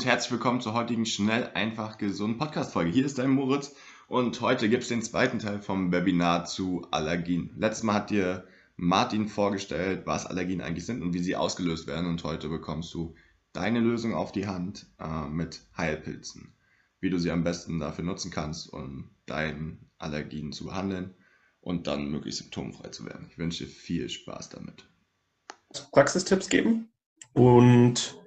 Und herzlich willkommen zur heutigen Schnell, einfach, gesund Podcast-Folge. Hier ist dein Moritz und heute gibt es den zweiten Teil vom Webinar zu Allergien. Letztes Mal hat dir Martin vorgestellt, was Allergien eigentlich sind und wie sie ausgelöst werden und heute bekommst du deine Lösung auf die Hand äh, mit Heilpilzen. Wie du sie am besten dafür nutzen kannst, um deinen Allergien zu behandeln und dann möglichst symptomfrei zu werden. Ich wünsche dir viel Spaß damit. Praxistipps geben und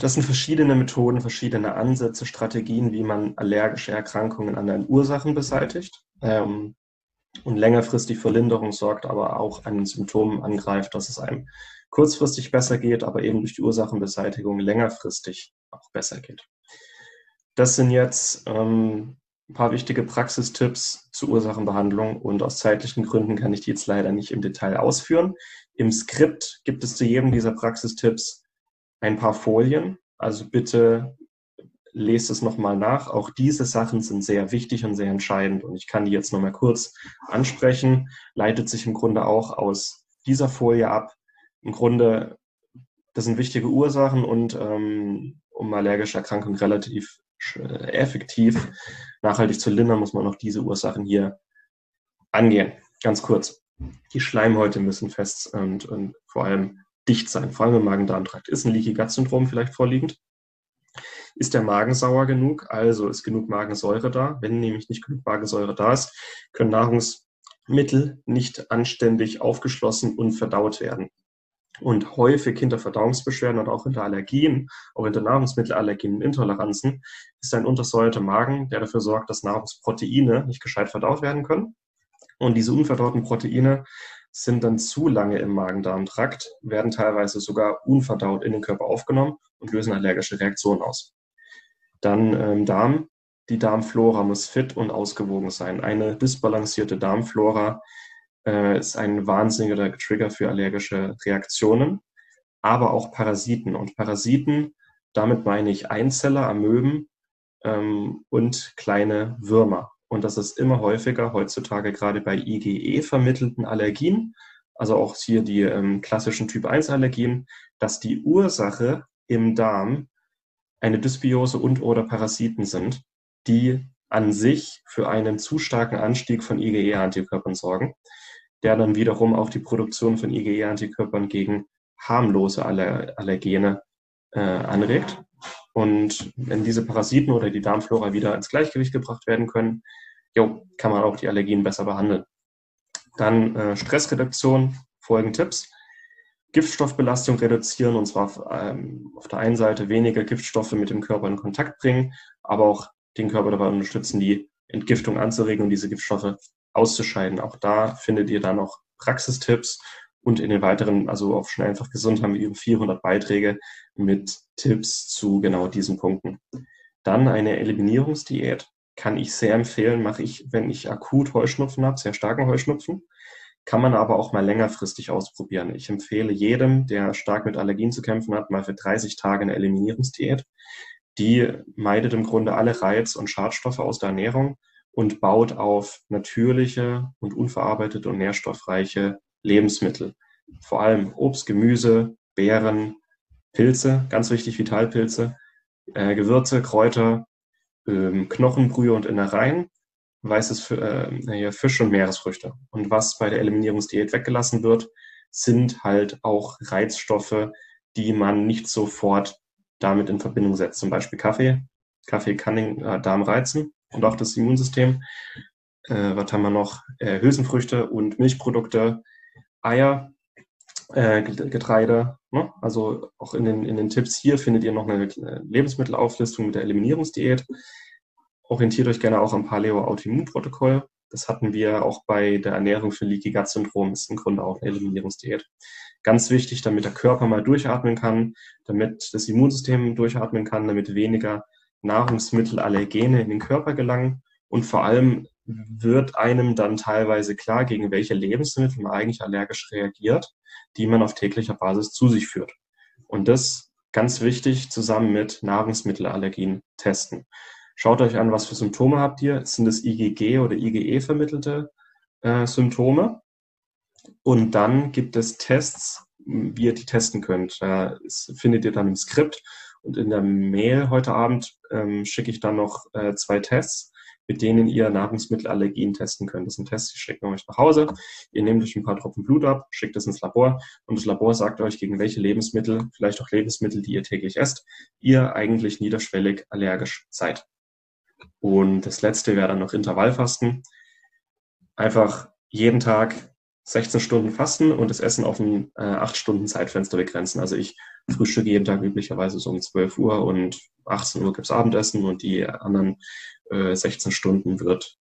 das sind verschiedene Methoden, verschiedene Ansätze, Strategien, wie man allergische Erkrankungen an den Ursachen beseitigt ähm, und längerfristig für Linderung sorgt, aber auch an Symptomen angreift, dass es einem kurzfristig besser geht, aber eben durch die Ursachenbeseitigung längerfristig auch besser geht. Das sind jetzt ähm, ein paar wichtige Praxistipps zur Ursachenbehandlung und aus zeitlichen Gründen kann ich die jetzt leider nicht im Detail ausführen. Im Skript gibt es zu jedem dieser Praxistipps ein paar Folien. Also bitte lest es nochmal nach. Auch diese Sachen sind sehr wichtig und sehr entscheidend und ich kann die jetzt nochmal kurz ansprechen. Leitet sich im Grunde auch aus dieser Folie ab. Im Grunde, das sind wichtige Ursachen und ähm, um allergische Erkrankungen relativ äh, effektiv nachhaltig zu lindern, muss man auch diese Ursachen hier angehen. Ganz kurz. Die Schleimhäute müssen fest und, und vor allem dicht sein, vor allem im Magen-Darm-Trakt. Ist ein Leaky Gut-Syndrom vielleicht vorliegend? Ist der Magen sauer genug? Also ist genug Magensäure da? Wenn nämlich nicht genug Magensäure da ist, können Nahrungsmittel nicht anständig aufgeschlossen und verdaut werden. Und häufig hinter Verdauungsbeschwerden und auch hinter Allergien, auch hinter Nahrungsmittelallergien und Intoleranzen, ist ein untersäuerter Magen, der dafür sorgt, dass Nahrungsproteine nicht gescheit verdaut werden können. Und diese unverdauten Proteine sind dann zu lange im Magen-Darm-Trakt, werden teilweise sogar unverdaut in den Körper aufgenommen und lösen allergische Reaktionen aus. Dann ähm, Darm. Die Darmflora muss fit und ausgewogen sein. Eine disbalancierte Darmflora äh, ist ein wahnsinniger Trigger für allergische Reaktionen, aber auch Parasiten. Und Parasiten, damit meine ich Einzeller, Amöben ähm, und kleine Würmer. Und das ist immer häufiger heutzutage gerade bei IgE vermittelten Allergien, also auch hier die ähm, klassischen Typ 1 Allergien, dass die Ursache im Darm eine Dysbiose und oder Parasiten sind, die an sich für einen zu starken Anstieg von IgE-Antikörpern sorgen, der dann wiederum auch die Produktion von IgE-Antikörpern gegen harmlose Aller Allergene äh, anregt. Und wenn diese Parasiten oder die Darmflora wieder ins Gleichgewicht gebracht werden können, jo, kann man auch die Allergien besser behandeln. Dann äh, Stressreduktion, folgende Tipps. Giftstoffbelastung reduzieren und zwar ähm, auf der einen Seite weniger Giftstoffe mit dem Körper in Kontakt bringen, aber auch den Körper dabei unterstützen, die Entgiftung anzuregen und diese Giftstoffe auszuscheiden. Auch da findet ihr dann noch Praxistipps und in den weiteren, also auf schnell einfach gesund haben wir über 400 Beiträge mit Tipps zu genau diesen Punkten. Dann eine Eliminierungsdiät kann ich sehr empfehlen, mache ich, wenn ich akut Heuschnupfen habe, sehr starken Heuschnupfen, kann man aber auch mal längerfristig ausprobieren. Ich empfehle jedem, der stark mit Allergien zu kämpfen hat, mal für 30 Tage eine Eliminierungsdiät. Die meidet im Grunde alle Reiz- und Schadstoffe aus der Ernährung und baut auf natürliche und unverarbeitete und nährstoffreiche Lebensmittel. Vor allem Obst, Gemüse, Beeren, Pilze, ganz wichtig, Vitalpilze, äh, Gewürze, Kräuter, ähm, Knochenbrühe und Innereien, weißes äh, Fisch und Meeresfrüchte. Und was bei der Eliminierungsdiät weggelassen wird, sind halt auch Reizstoffe, die man nicht sofort damit in Verbindung setzt. Zum Beispiel Kaffee. Kaffee kann den äh, Darm reizen und auch das Immunsystem. Äh, was haben wir noch? Äh, Hülsenfrüchte und Milchprodukte, Eier, äh, Getreide. Ne? Also auch in den, in den Tipps hier findet ihr noch eine Lebensmittelauflistung mit der Eliminierungsdiät. Orientiert euch gerne auch am Paleo-Autoimmunprotokoll. Das hatten wir auch bei der Ernährung für Leaky Gut Syndrom. Ist im Grunde auch eine Eliminierungsdiät. Ganz wichtig, damit der Körper mal durchatmen kann, damit das Immunsystem durchatmen kann, damit weniger Nahrungsmittelallergene in den Körper gelangen und vor allem wird einem dann teilweise klar, gegen welche Lebensmittel man eigentlich allergisch reagiert, die man auf täglicher Basis zu sich führt. Und das ganz wichtig zusammen mit Nahrungsmittelallergien testen. Schaut euch an, was für Symptome habt ihr. Sind es IgG oder IgE vermittelte äh, Symptome? Und dann gibt es Tests, wie ihr die testen könnt. Das findet ihr dann im Skript. Und in der Mail heute Abend ähm, schicke ich dann noch äh, zwei Tests mit denen ihr Nahrungsmittelallergien testen könnt. Das sind Tests, die schicken euch nach Hause. Ihr nehmt euch ein paar Tropfen Blut ab, schickt es ins Labor und das Labor sagt euch, gegen welche Lebensmittel, vielleicht auch Lebensmittel, die ihr täglich esst, ihr eigentlich niederschwellig allergisch seid. Und das letzte wäre dann noch Intervallfasten. Einfach jeden Tag 16 Stunden fasten und das Essen auf ein äh, 8 Stunden Zeitfenster begrenzen. Also ich frühstücke jeden Tag üblicherweise so um 12 Uhr und 18 Uhr gibt's Abendessen und die anderen äh, 16 Stunden wird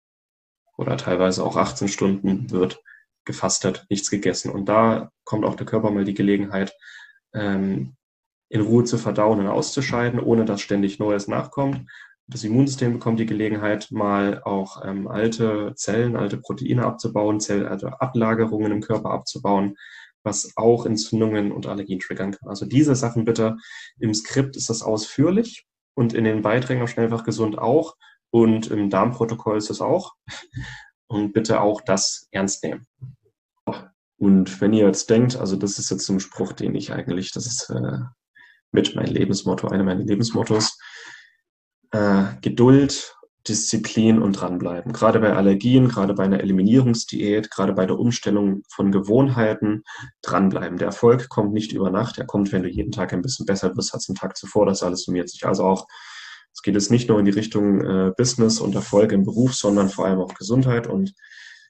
oder teilweise auch 18 Stunden wird gefastet, nichts gegessen. Und da kommt auch der Körper mal die Gelegenheit, ähm, in Ruhe zu verdauen und auszuscheiden, ohne dass ständig Neues nachkommt. Das Immunsystem bekommt die Gelegenheit, mal auch ähm, alte Zellen, alte Proteine abzubauen, Zell, also Ablagerungen im Körper abzubauen, was auch Entzündungen und Allergien triggern kann. Also diese Sachen bitte im Skript ist das ausführlich und in den Beiträgen auf Schnellfach gesund auch. Und im Darmprotokoll ist es auch. Und bitte auch das ernst nehmen. Und wenn ihr jetzt denkt, also das ist jetzt ein Spruch, den ich eigentlich, das ist äh, mit mein Lebensmotto, einer meiner Lebensmottos, äh, Geduld, Disziplin und dranbleiben. Gerade bei Allergien, gerade bei einer Eliminierungsdiät, gerade bei der Umstellung von Gewohnheiten, dranbleiben. Der Erfolg kommt nicht über Nacht, er kommt, wenn du jeden Tag ein bisschen besser wirst als am Tag zuvor. Das alles summiert sich. Also auch es geht jetzt nicht nur in die Richtung äh, Business und Erfolg im Beruf, sondern vor allem auch Gesundheit und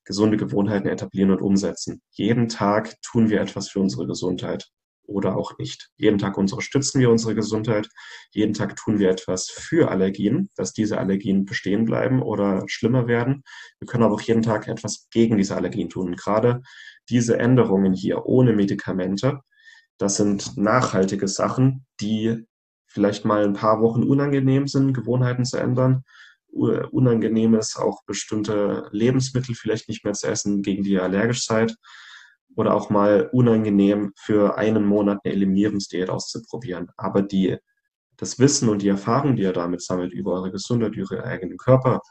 gesunde Gewohnheiten etablieren und umsetzen. Jeden Tag tun wir etwas für unsere Gesundheit oder auch nicht. Jeden Tag unterstützen wir unsere Gesundheit. Jeden Tag tun wir etwas für Allergien, dass diese Allergien bestehen bleiben oder schlimmer werden. Wir können aber auch jeden Tag etwas gegen diese Allergien tun. Und gerade diese Änderungen hier ohne Medikamente, das sind nachhaltige Sachen, die vielleicht mal ein paar Wochen unangenehm sind, Gewohnheiten zu ändern. Unangenehm ist auch bestimmte Lebensmittel vielleicht nicht mehr zu essen, gegen die ihr allergisch seid. Oder auch mal unangenehm für einen Monat eine Eliminierungsdiät auszuprobieren. Aber die, das Wissen und die Erfahrung, die ihr damit sammelt über eure Gesundheit, über euren eigenen Körper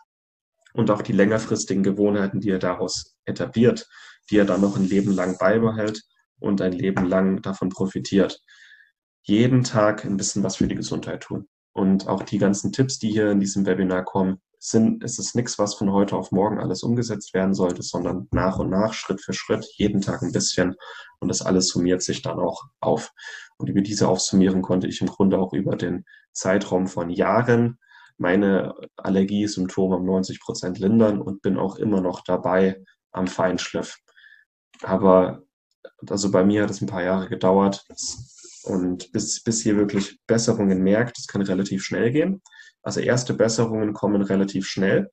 und auch die längerfristigen Gewohnheiten, die ihr daraus etabliert, die ihr dann noch ein Leben lang beibehält und ein Leben lang davon profitiert jeden Tag ein bisschen was für die Gesundheit tun. Und auch die ganzen Tipps, die hier in diesem Webinar kommen, sind, es ist nichts, was von heute auf morgen alles umgesetzt werden sollte, sondern nach und nach, Schritt für Schritt, jeden Tag ein bisschen. Und das alles summiert sich dann auch auf. Und über diese Aufsummierung konnte ich im Grunde auch über den Zeitraum von Jahren meine Allergiesymptome um 90 Prozent lindern und bin auch immer noch dabei am Feinschliff. Aber also bei mir hat es ein paar Jahre gedauert. Und bis, bis hier wirklich Besserungen merkt, das kann relativ schnell gehen. Also erste Besserungen kommen relativ schnell,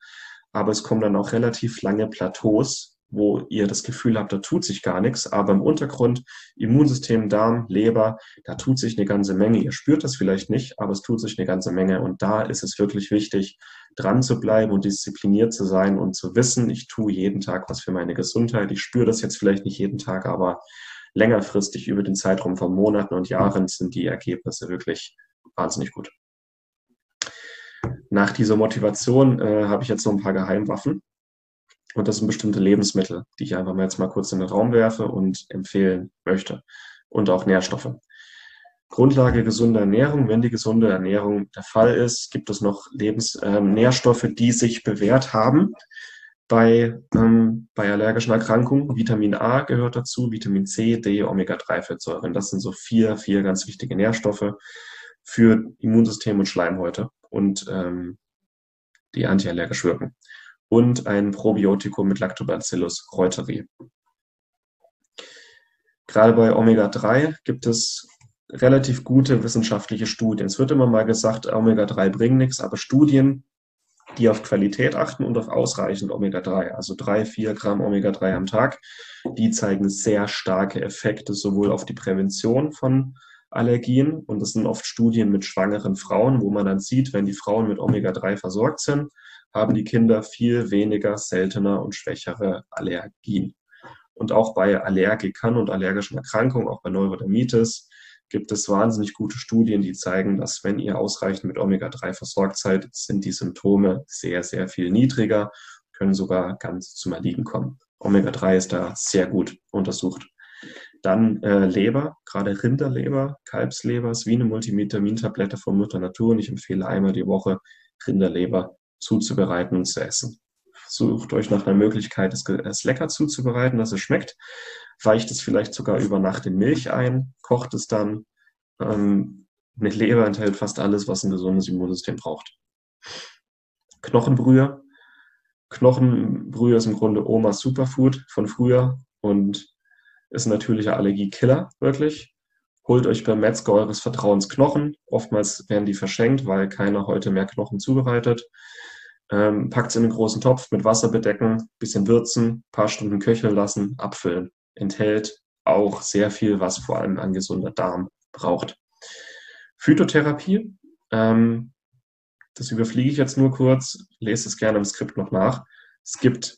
aber es kommen dann auch relativ lange Plateaus, wo ihr das Gefühl habt, da tut sich gar nichts, aber im Untergrund, Immunsystem, Darm, Leber, da tut sich eine ganze Menge. Ihr spürt das vielleicht nicht, aber es tut sich eine ganze Menge. Und da ist es wirklich wichtig, dran zu bleiben und diszipliniert zu sein und zu wissen, ich tue jeden Tag was für meine Gesundheit. Ich spüre das jetzt vielleicht nicht jeden Tag, aber längerfristig über den Zeitraum von Monaten und Jahren sind die Ergebnisse wirklich wahnsinnig gut. Nach dieser Motivation äh, habe ich jetzt noch ein paar Geheimwaffen. Und das sind bestimmte Lebensmittel, die ich einfach mal jetzt mal kurz in den Raum werfe und empfehlen möchte. Und auch Nährstoffe. Grundlage gesunder Ernährung. Wenn die gesunde Ernährung der Fall ist, gibt es noch Lebens äh, Nährstoffe, die sich bewährt haben, bei, ähm, bei allergischen Erkrankungen. Vitamin A gehört dazu, Vitamin C, D, Omega-3-Fettsäuren. Das sind so vier, vier ganz wichtige Nährstoffe für Immunsystem und Schleimhäute und ähm, die antiallergisch wirken. Und ein Probiotikum mit Lactobacillus reuteri. Gerade bei Omega-3 gibt es relativ gute wissenschaftliche Studien. Es wird immer mal gesagt, Omega-3 bringen nichts, aber Studien die auf Qualität achten und auf ausreichend Omega-3, also drei, vier Gramm Omega-3 am Tag. Die zeigen sehr starke Effekte sowohl auf die Prävention von Allergien und das sind oft Studien mit schwangeren Frauen, wo man dann sieht, wenn die Frauen mit Omega-3 versorgt sind, haben die Kinder viel weniger seltener und schwächere Allergien. Und auch bei Allergikern und allergischen Erkrankungen, auch bei Neurodermitis, gibt es wahnsinnig gute Studien, die zeigen, dass wenn ihr ausreichend mit Omega-3 versorgt seid, sind die Symptome sehr, sehr viel niedriger, können sogar ganz zum Erliegen kommen. Omega-3 ist da sehr gut untersucht. Dann äh, Leber, gerade Rinderleber, Kalbsleber, ist wie eine Multivitamintablette von Mutter Natur und ich empfehle einmal die Woche Rinderleber zuzubereiten und zu essen. Sucht euch nach einer Möglichkeit, es, es lecker zuzubereiten, dass es schmeckt. Weicht es vielleicht sogar über Nacht in Milch ein, kocht es dann. Ähm, eine Leber enthält fast alles, was ein gesundes Immunsystem braucht. Knochenbrühe. Knochenbrühe ist im Grunde Omas Superfood von früher und ist ein natürlicher Allergiekiller, wirklich. Holt euch beim Metzger eures Vertrauens Knochen. Oftmals werden die verschenkt, weil keiner heute mehr Knochen zubereitet. Ähm, Packt es in einen großen Topf mit Wasser bedecken, bisschen würzen, paar Stunden köcheln lassen, abfüllen. Enthält auch sehr viel, was vor allem ein gesunder Darm braucht. Phytotherapie, ähm, das überfliege ich jetzt nur kurz, lese es gerne im Skript noch nach. Es gibt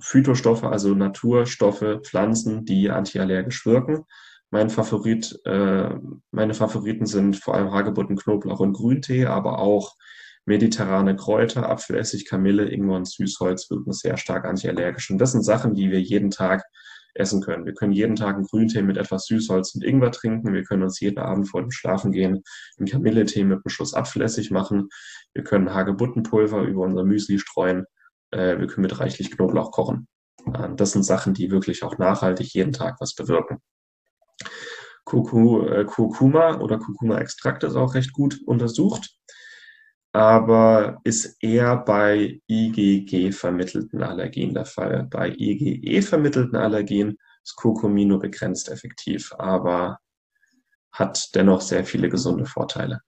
Phytostoffe, also Naturstoffe, Pflanzen, die antiallergisch wirken. Mein Favorit, äh, meine Favoriten sind vor allem Hagebutten, Knoblauch und Grüntee, aber auch mediterrane Kräuter, Apfelessig, Kamille, Ingwer und Süßholz wirken sehr stark antiallergisch. Und das sind Sachen, die wir jeden Tag essen können. Wir können jeden Tag einen Grüntee mit etwas Süßholz und Ingwer trinken. Wir können uns jeden Abend vor dem Schlafengehen einen Kamilletee mit einem Schuss Apfelessig machen. Wir können Hagebuttenpulver über unser Müsli streuen. Äh, wir können mit reichlich Knoblauch kochen. Äh, das sind Sachen, die wirklich auch nachhaltig jeden Tag was bewirken. Äh, Kurkuma oder Kurkuma-Extrakt ist auch recht gut untersucht, aber ist eher bei IgG-vermittelten Allergien der Fall. Bei IgE-vermittelten Allergien ist Kurkumin nur begrenzt effektiv, aber hat dennoch sehr viele gesunde Vorteile.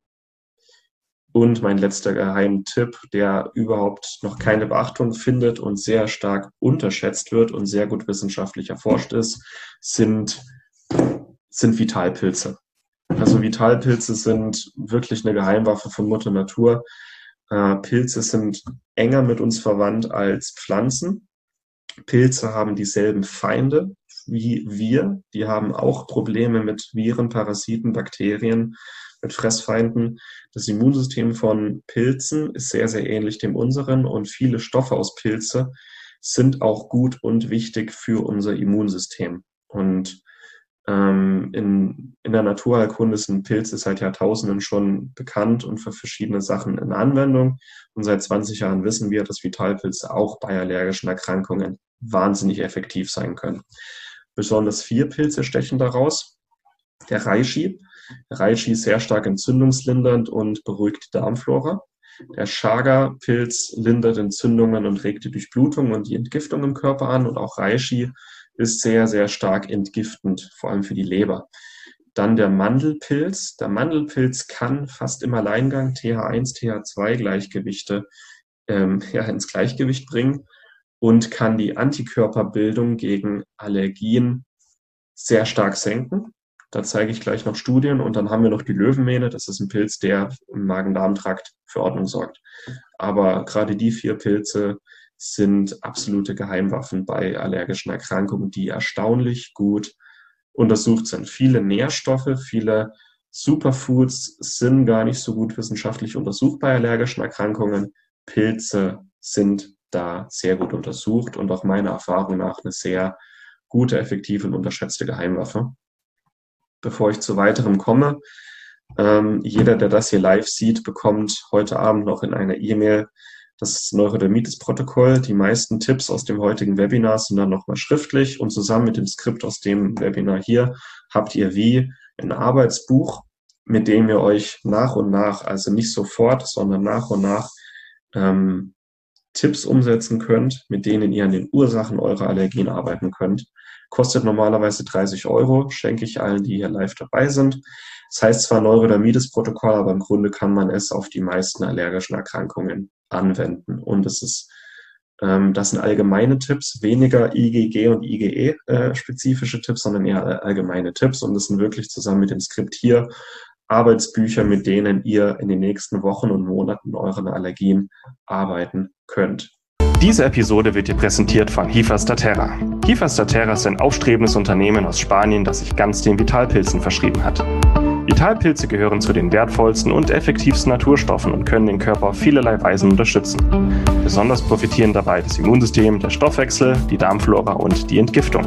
Und mein letzter Geheimtipp, der überhaupt noch keine Beachtung findet und sehr stark unterschätzt wird und sehr gut wissenschaftlich erforscht ist, sind, sind Vitalpilze. Also Vitalpilze sind wirklich eine Geheimwaffe von Mutter Natur. Äh, Pilze sind enger mit uns verwandt als Pflanzen. Pilze haben dieselben Feinde wie wir. Die haben auch Probleme mit Viren, Parasiten, Bakterien mit Fressfeinden. Das Immunsystem von Pilzen ist sehr, sehr ähnlich dem unseren und viele Stoffe aus Pilze sind auch gut und wichtig für unser Immunsystem. Und ähm, in, in der Naturheilkunde sind Pilze seit Jahrtausenden schon bekannt und für verschiedene Sachen in Anwendung. Und seit 20 Jahren wissen wir, dass Vitalpilze auch bei allergischen Erkrankungen wahnsinnig effektiv sein können. Besonders vier Pilze stechen daraus. Der Reishi, Reishi ist sehr stark entzündungslindernd und beruhigt die Darmflora. Der Chaga-Pilz lindert Entzündungen und regt die Durchblutung und die Entgiftung im Körper an. Und auch Reishi ist sehr, sehr stark entgiftend, vor allem für die Leber. Dann der Mandelpilz. Der Mandelpilz kann fast im Alleingang TH1, TH2 Gleichgewichte ähm, ja, ins Gleichgewicht bringen und kann die Antikörperbildung gegen Allergien sehr stark senken. Da zeige ich gleich noch Studien und dann haben wir noch die Löwenmähne. Das ist ein Pilz, der im Magen-Darm-Trakt für Ordnung sorgt. Aber gerade die vier Pilze sind absolute Geheimwaffen bei allergischen Erkrankungen, die erstaunlich gut untersucht sind. Viele Nährstoffe, viele Superfoods sind gar nicht so gut wissenschaftlich untersucht bei allergischen Erkrankungen. Pilze sind da sehr gut untersucht und auch meiner Erfahrung nach eine sehr gute, effektive und unterschätzte Geheimwaffe bevor ich zu weiterem komme. Ähm, jeder, der das hier live sieht, bekommt heute Abend noch in einer E-Mail das Neurodermitis-Protokoll. Die meisten Tipps aus dem heutigen Webinar sind dann nochmal schriftlich und zusammen mit dem Skript aus dem Webinar hier habt ihr wie ein Arbeitsbuch, mit dem ihr euch nach und nach, also nicht sofort, sondern nach und nach ähm, Tipps umsetzen könnt, mit denen ihr an den Ursachen eurer Allergien arbeiten könnt. Kostet normalerweise 30 Euro, schenke ich allen, die hier live dabei sind. Das heißt zwar Neurodermitis-Protokoll, aber im Grunde kann man es auf die meisten allergischen Erkrankungen anwenden. Und es ist, ähm, das sind allgemeine Tipps, weniger IgG und IgE-spezifische äh, Tipps, sondern eher allgemeine Tipps. Und das sind wirklich zusammen mit dem Skript hier Arbeitsbücher, mit denen ihr in den nächsten Wochen und Monaten euren Allergien arbeiten könnt. Diese Episode wird dir präsentiert von Hifastaterra. Hifastaterra ist ein aufstrebendes Unternehmen aus Spanien, das sich ganz den Vitalpilzen verschrieben hat. Vitalpilze gehören zu den wertvollsten und effektivsten Naturstoffen und können den Körper auf vielerlei Weisen unterstützen. Besonders profitieren dabei das Immunsystem, der Stoffwechsel, die Darmflora und die Entgiftung.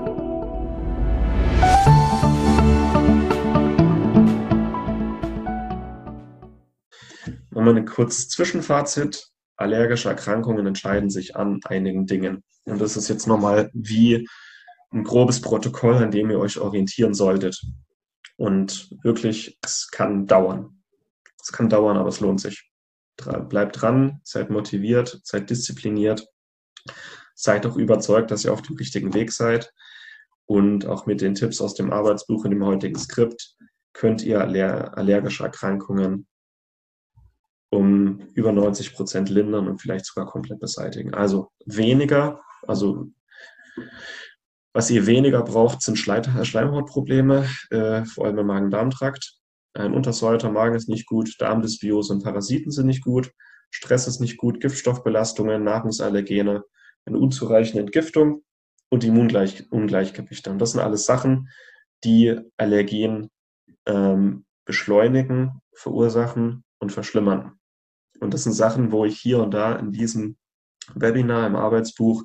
Nochmal ein kurzes Zwischenfazit. Allergische Erkrankungen entscheiden sich an einigen Dingen. Und das ist jetzt nochmal wie ein grobes Protokoll, an dem ihr euch orientieren solltet. Und wirklich, es kann dauern. Es kann dauern, aber es lohnt sich. Bleibt dran, seid motiviert, seid diszipliniert, seid auch überzeugt, dass ihr auf dem richtigen Weg seid. Und auch mit den Tipps aus dem Arbeitsbuch und dem heutigen Skript könnt ihr allergische Erkrankungen um über 90 Prozent lindern und vielleicht sogar komplett beseitigen. Also weniger, also was ihr weniger braucht, sind Schleimhautprobleme, äh, vor allem im Magen-Darm-Trakt. Ein untersäuerter Magen ist nicht gut, Darmdysbiose und Parasiten sind nicht gut, Stress ist nicht gut, Giftstoffbelastungen, Nahrungsallergene, eine unzureichende Entgiftung und Immungleichgewichte. Und das sind alles Sachen, die Allergien ähm, beschleunigen, verursachen und verschlimmern. Und das sind Sachen, wo ich hier und da in diesem Webinar, im Arbeitsbuch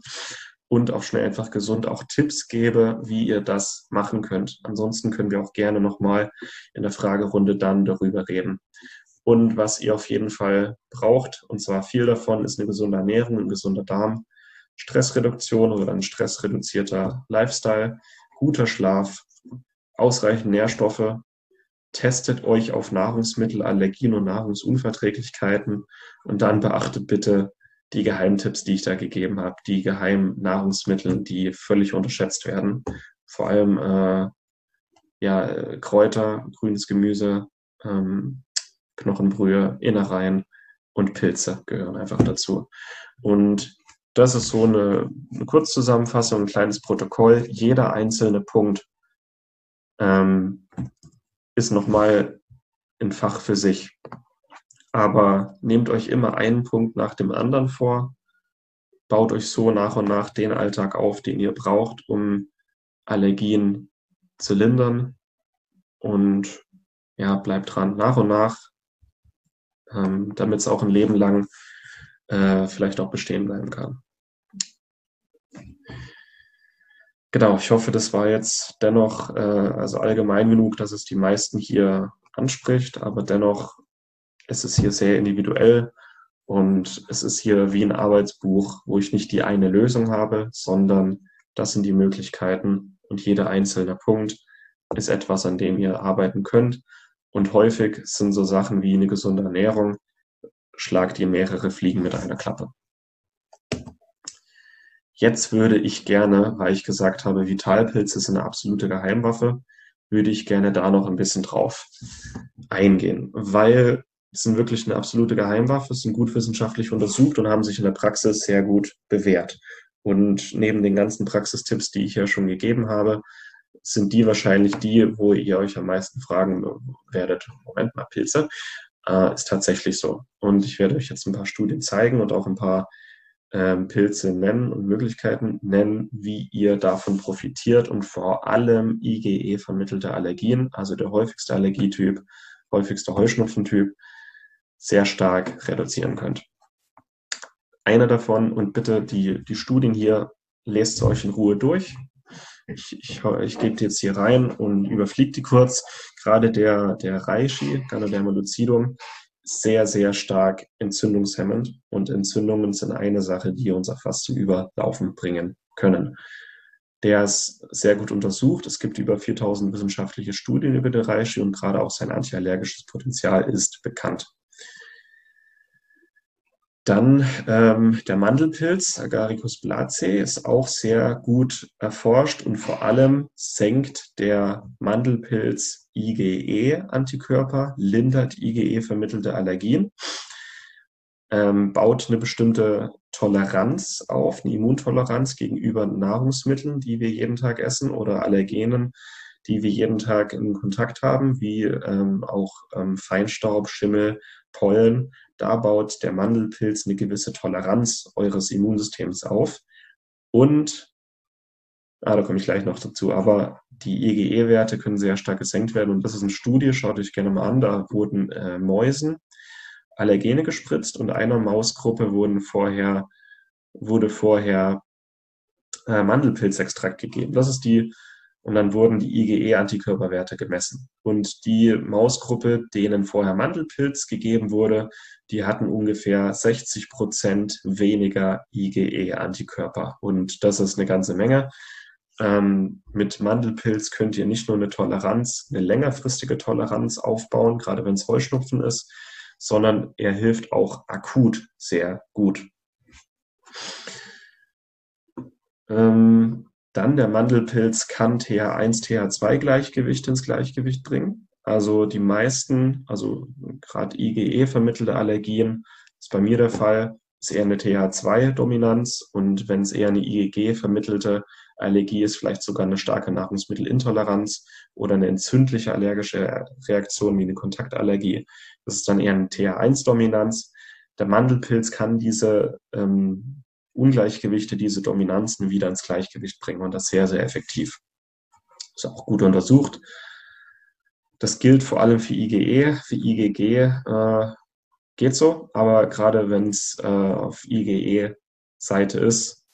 und auch schnell einfach gesund auch Tipps gebe, wie ihr das machen könnt. Ansonsten können wir auch gerne nochmal in der Fragerunde dann darüber reden. Und was ihr auf jeden Fall braucht, und zwar viel davon, ist eine gesunde Ernährung, ein gesunder Darm, Stressreduktion oder ein stressreduzierter Lifestyle, guter Schlaf, ausreichend Nährstoffe, testet euch auf Nahrungsmittelallergien und Nahrungsunverträglichkeiten und dann beachtet bitte die Geheimtipps, die ich da gegeben habe, die geheimen Nahrungsmittel, die völlig unterschätzt werden. Vor allem äh, ja, Kräuter, grünes Gemüse, ähm, Knochenbrühe, Innereien und Pilze gehören einfach dazu. Und das ist so eine, eine Kurzzusammenfassung, ein kleines Protokoll. Jeder einzelne Punkt ähm, ist nochmal ein Fach für sich. Aber nehmt euch immer einen Punkt nach dem anderen vor, baut euch so nach und nach den Alltag auf, den ihr braucht, um Allergien zu lindern und ja, bleibt dran, nach und nach, ähm, damit es auch ein Leben lang äh, vielleicht auch bestehen bleiben kann. Genau, ich hoffe, das war jetzt dennoch äh, also allgemein genug, dass es die meisten hier anspricht, aber dennoch ist es hier sehr individuell und es ist hier wie ein Arbeitsbuch, wo ich nicht die eine Lösung habe, sondern das sind die Möglichkeiten und jeder einzelne Punkt ist etwas, an dem ihr arbeiten könnt. Und häufig sind so Sachen wie eine gesunde Ernährung, schlagt ihr mehrere Fliegen mit einer Klappe. Jetzt würde ich gerne, weil ich gesagt habe, Vitalpilze sind eine absolute Geheimwaffe, würde ich gerne da noch ein bisschen drauf eingehen, weil es sind wirklich eine absolute Geheimwaffe, sind gut wissenschaftlich untersucht und haben sich in der Praxis sehr gut bewährt. Und neben den ganzen Praxistipps, die ich ja schon gegeben habe, sind die wahrscheinlich die, wo ihr euch am meisten fragen werdet, Moment mal, Pilze, äh, ist tatsächlich so. Und ich werde euch jetzt ein paar Studien zeigen und auch ein paar ähm, Pilze nennen und Möglichkeiten nennen, wie ihr davon profitiert und vor allem IgE vermittelte Allergien, also der häufigste Allergietyp, häufigste Heuschnupfentyp, sehr stark reduzieren könnt. Einer davon und bitte die, die Studien hier lest euch in Ruhe durch. Ich, ich, ich gebe jetzt hier rein und überfliege die kurz. Gerade der, der Reishi, Ganoderma lucidum, sehr, sehr stark entzündungshemmend. Und Entzündungen sind eine Sache, die uns fast zum Überlaufen bringen können. Der ist sehr gut untersucht. Es gibt über 4000 wissenschaftliche Studien über den Reishi und gerade auch sein antiallergisches Potenzial ist bekannt. Dann ähm, der Mandelpilz, Agaricus blacee, ist auch sehr gut erforscht und vor allem senkt der Mandelpilz IgE-Antikörper, lindert IgE-vermittelte Allergien, ähm, baut eine bestimmte Toleranz auf, eine Immuntoleranz gegenüber Nahrungsmitteln, die wir jeden Tag essen oder Allergenen, die wir jeden Tag in Kontakt haben, wie ähm, auch ähm, Feinstaub, Schimmel, Pollen da baut der Mandelpilz eine gewisse Toleranz eures Immunsystems auf. Und, ah, da komme ich gleich noch dazu, aber die IgE-Werte können sehr stark gesenkt werden. Und das ist eine Studie, schaut euch gerne mal an, da wurden äh, Mäusen Allergene gespritzt und einer Mausgruppe wurden vorher, wurde vorher äh, Mandelpilzextrakt gegeben. Das ist die und dann wurden die IgE-Antikörperwerte gemessen. Und die Mausgruppe, denen vorher Mandelpilz gegeben wurde, die hatten ungefähr 60 Prozent weniger IgE-Antikörper. Und das ist eine ganze Menge. Ähm, mit Mandelpilz könnt ihr nicht nur eine Toleranz, eine längerfristige Toleranz aufbauen, gerade wenn es Heuschnupfen ist, sondern er hilft auch akut sehr gut. Ähm, dann der Mandelpilz kann TH1, TH2-Gleichgewicht ins Gleichgewicht bringen. Also die meisten, also gerade IgE vermittelte Allergien, ist bei mir der Fall, ist eher eine TH2-Dominanz und wenn es eher eine IgG vermittelte Allergie ist, vielleicht sogar eine starke Nahrungsmittelintoleranz oder eine entzündliche allergische Reaktion wie eine Kontaktallergie. Das ist dann eher eine TH1-Dominanz. Der Mandelpilz kann diese ähm, Ungleichgewichte, diese Dominanzen wieder ins Gleichgewicht bringen und das sehr, sehr effektiv. Ist auch gut untersucht. Das gilt vor allem für IgE. Für IgG äh, geht so, aber gerade wenn es äh, auf IgE-Seite ist,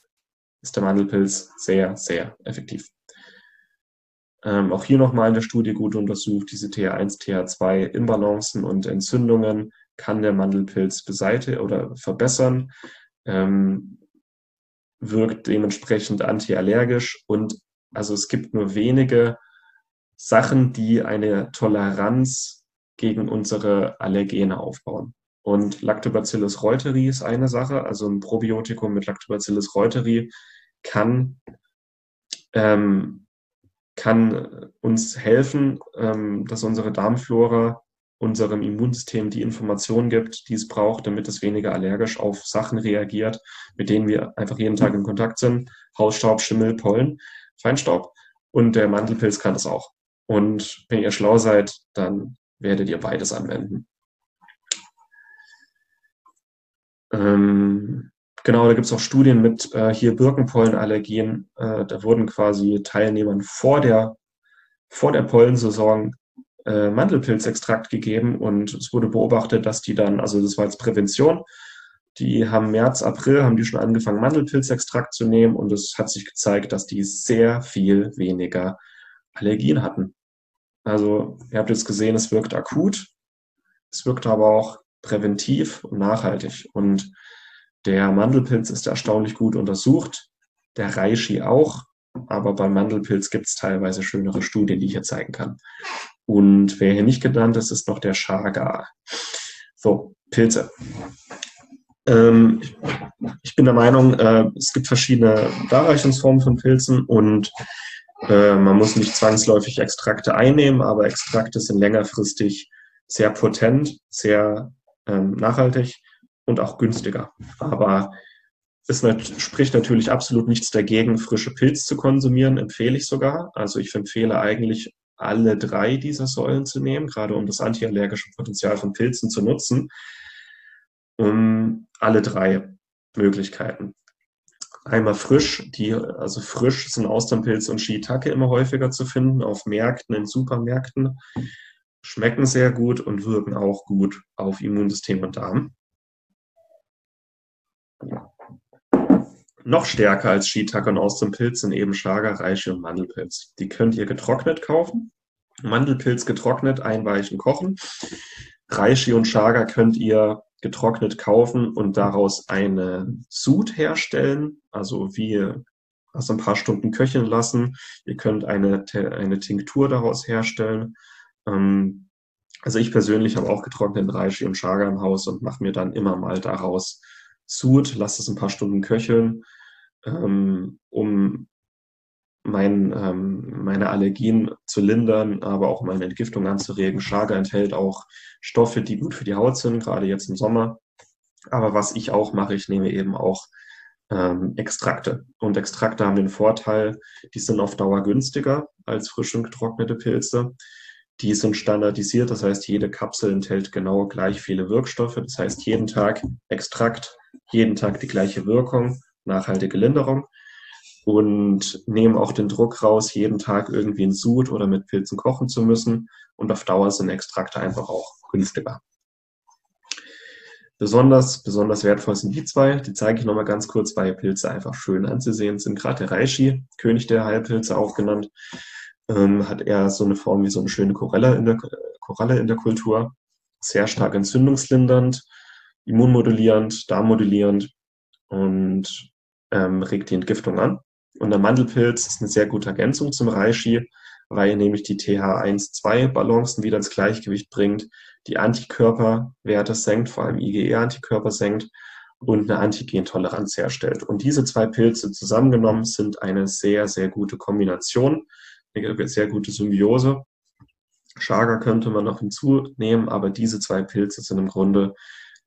ist der Mandelpilz sehr, sehr effektiv. Ähm, auch hier nochmal in der Studie gut untersucht, diese TH1, TH2-Imbalancen und Entzündungen kann der Mandelpilz beseitigen oder verbessern. Ähm, wirkt dementsprechend antiallergisch und also es gibt nur wenige Sachen, die eine Toleranz gegen unsere Allergene aufbauen. Und Lactobacillus reuteri ist eine Sache, also ein Probiotikum mit Lactobacillus reuteri kann, ähm, kann uns helfen, ähm, dass unsere Darmflora unserem Immunsystem die Information gibt, die es braucht, damit es weniger allergisch auf Sachen reagiert, mit denen wir einfach jeden Tag in Kontakt sind. Hausstaub, Schimmel, Pollen, Feinstaub. Und der Mantelpilz kann das auch. Und wenn ihr schlau seid, dann werdet ihr beides anwenden. Ähm, genau, da gibt es auch Studien mit äh, hier Birkenpollenallergien. Äh, da wurden quasi Teilnehmern vor der, vor der Pollensaison äh, Mandelpilzextrakt gegeben und es wurde beobachtet, dass die dann, also das war jetzt Prävention, die haben März, April, haben die schon angefangen, Mandelpilzextrakt zu nehmen und es hat sich gezeigt, dass die sehr viel weniger Allergien hatten. Also ihr habt jetzt gesehen, es wirkt akut, es wirkt aber auch präventiv und nachhaltig. Und der Mandelpilz ist erstaunlich gut untersucht, der Reishi auch, aber beim Mandelpilz gibt es teilweise schönere Studien, die ich hier zeigen kann. Und wer hier nicht genannt ist, ist noch der Chaga. So, Pilze. Ähm, ich, bin der Meinung, äh, es gibt verschiedene Darreichungsformen von Pilzen und äh, man muss nicht zwangsläufig Extrakte einnehmen, aber Extrakte sind längerfristig sehr potent, sehr ähm, nachhaltig und auch günstiger. Aber es spricht natürlich absolut nichts dagegen, frische Pilze zu konsumieren, empfehle ich sogar. Also ich empfehle eigentlich alle drei dieser Säulen zu nehmen, gerade um das antiallergische Potenzial von Pilzen zu nutzen. Um alle drei Möglichkeiten. Einmal frisch, die, also frisch sind Austernpilze und Shiitake immer häufiger zu finden auf Märkten, in Supermärkten. Schmecken sehr gut und wirken auch gut auf Immunsystem und Darm. Noch stärker als Shiitake und Austernpilz sind eben Chaga, Reishi und Mandelpilz. Die könnt ihr getrocknet kaufen. Mandelpilz getrocknet, einweichen, kochen. Reishi und Chaga könnt ihr getrocknet kaufen und daraus eine Sud herstellen, also wie also ein paar Stunden köcheln lassen. Ihr könnt eine, eine Tinktur daraus herstellen. Ähm, also ich persönlich habe auch getrockneten Reishi und Chaga im Haus und mache mir dann immer mal daraus Sud, lasse es ein paar Stunden köcheln, ähm, um mein, ähm, meine Allergien zu lindern, aber auch meine Entgiftung anzuregen. Chaga enthält auch Stoffe, die gut für die Haut sind, gerade jetzt im Sommer. Aber was ich auch mache, ich nehme eben auch ähm, Extrakte. Und Extrakte haben den Vorteil, die sind auf Dauer günstiger als frisch und getrocknete Pilze. Die sind standardisiert, das heißt, jede Kapsel enthält genau gleich viele Wirkstoffe. Das heißt, jeden Tag Extrakt, jeden Tag die gleiche Wirkung, nachhaltige Linderung und nehmen auch den Druck raus, jeden Tag irgendwie in Sud oder mit Pilzen kochen zu müssen. Und auf Dauer sind Extrakte einfach auch günstiger. Besonders, besonders wertvoll sind die zwei. Die zeige ich nochmal ganz kurz, weil Pilze einfach schön anzusehen sind. Gerade der Reishi, König der Heilpilze auch genannt, ähm, hat eher so eine Form wie so eine schöne Koralle in der, Koralle in der Kultur. Sehr stark entzündungslindernd, immunmodulierend, darmmodulierend und ähm, regt die Entgiftung an. Und der Mandelpilz ist eine sehr gute Ergänzung zum Reishi, weil er nämlich die TH1-2-Balancen wieder ins Gleichgewicht bringt, die Antikörperwerte senkt, vor allem IgE-Antikörper senkt und eine Antigentoleranz herstellt. Und diese zwei Pilze zusammengenommen sind eine sehr, sehr gute Kombination, eine sehr gute Symbiose. Chaga könnte man noch hinzunehmen, aber diese zwei Pilze sind im Grunde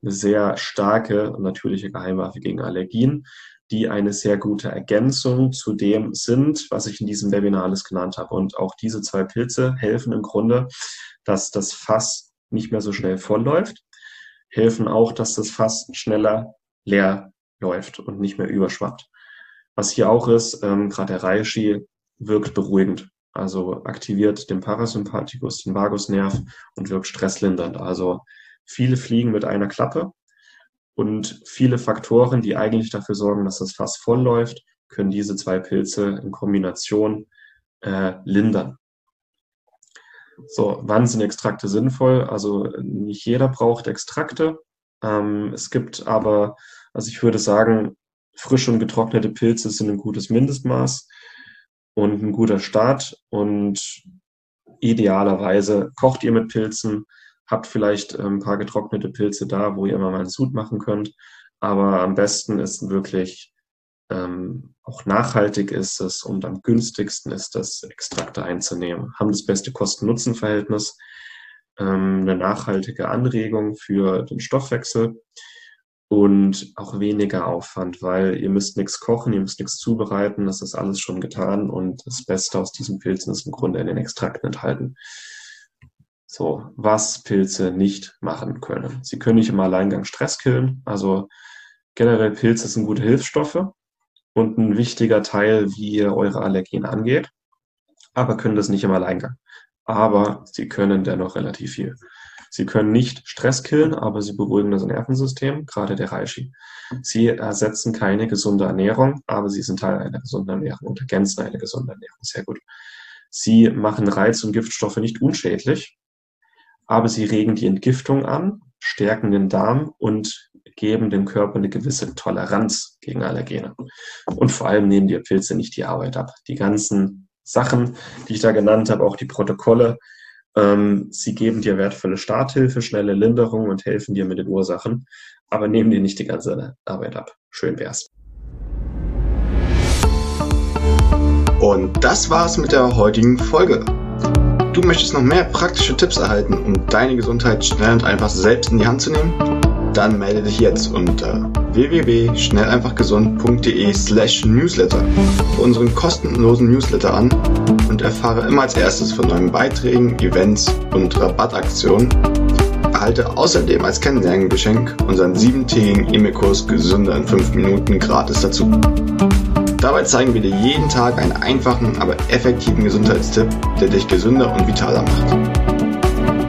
eine sehr starke und natürliche Geheimwaffe gegen Allergien die eine sehr gute Ergänzung zu dem sind, was ich in diesem Webinar alles genannt habe. Und auch diese zwei Pilze helfen im Grunde, dass das Fass nicht mehr so schnell vollläuft, helfen auch, dass das Fass schneller leer läuft und nicht mehr überschwappt. Was hier auch ist, ähm, gerade der Reishi wirkt beruhigend, also aktiviert den Parasympathikus, den Vagusnerv und wirkt stresslindernd. Also viele fliegen mit einer Klappe und viele Faktoren, die eigentlich dafür sorgen, dass das Fass voll läuft, können diese zwei Pilze in Kombination äh, lindern. So, wann sind Extrakte sinnvoll? Also nicht jeder braucht Extrakte. Ähm, es gibt aber, also ich würde sagen, frisch und getrocknete Pilze sind ein gutes Mindestmaß und ein guter Start. Und idealerweise kocht ihr mit Pilzen, Habt vielleicht äh, ein paar getrocknete Pilze da, wo ihr immer mal einen Sud machen könnt. Aber am besten ist wirklich ähm, auch nachhaltig ist es und am günstigsten ist es, Extrakte einzunehmen. Haben das beste Kosten-Nutzen-Verhältnis, ähm, eine nachhaltige Anregung für den Stoffwechsel und auch weniger Aufwand, weil ihr müsst nichts kochen, ihr müsst nichts zubereiten, das ist alles schon getan und das Beste aus diesen Pilzen ist im Grunde in den Extrakten enthalten. So, was Pilze nicht machen können. Sie können nicht im Alleingang Stress killen. Also generell Pilze sind gute Hilfsstoffe und ein wichtiger Teil, wie ihr eure Allergien angeht, aber können das nicht im Alleingang. Aber sie können dennoch relativ viel. Sie können nicht Stress killen, aber sie beruhigen das Nervensystem, gerade der Reishi. Sie ersetzen keine gesunde Ernährung, aber sie sind Teil einer gesunden Ernährung und ergänzen eine gesunde Ernährung. Sehr gut. Sie machen Reiz- und Giftstoffe nicht unschädlich, aber sie regen die Entgiftung an, stärken den Darm und geben dem Körper eine gewisse Toleranz gegen Allergene. Und vor allem nehmen die Pilze nicht die Arbeit ab. Die ganzen Sachen, die ich da genannt habe, auch die Protokolle, ähm, sie geben dir wertvolle Starthilfe, schnelle Linderung und helfen dir mit den Ursachen, aber nehmen dir nicht die ganze Arbeit ab. Schön wär's. Und das war's mit der heutigen Folge. Du möchtest noch mehr praktische Tipps erhalten, um deine Gesundheit schnell und einfach selbst in die Hand zu nehmen? Dann melde dich jetzt unter www.schnelleinfachgesund.de slash newsletter für unseren kostenlosen Newsletter an und erfahre immer als erstes von neuen Beiträgen, Events und Rabattaktionen. Erhalte außerdem als Kennenlerngeschenk unseren siebentägigen E-Mail-Kurs Gesünder in 5 Minuten gratis dazu. Dabei zeigen wir dir jeden Tag einen einfachen, aber effektiven Gesundheitstipp, der dich gesünder und vitaler macht.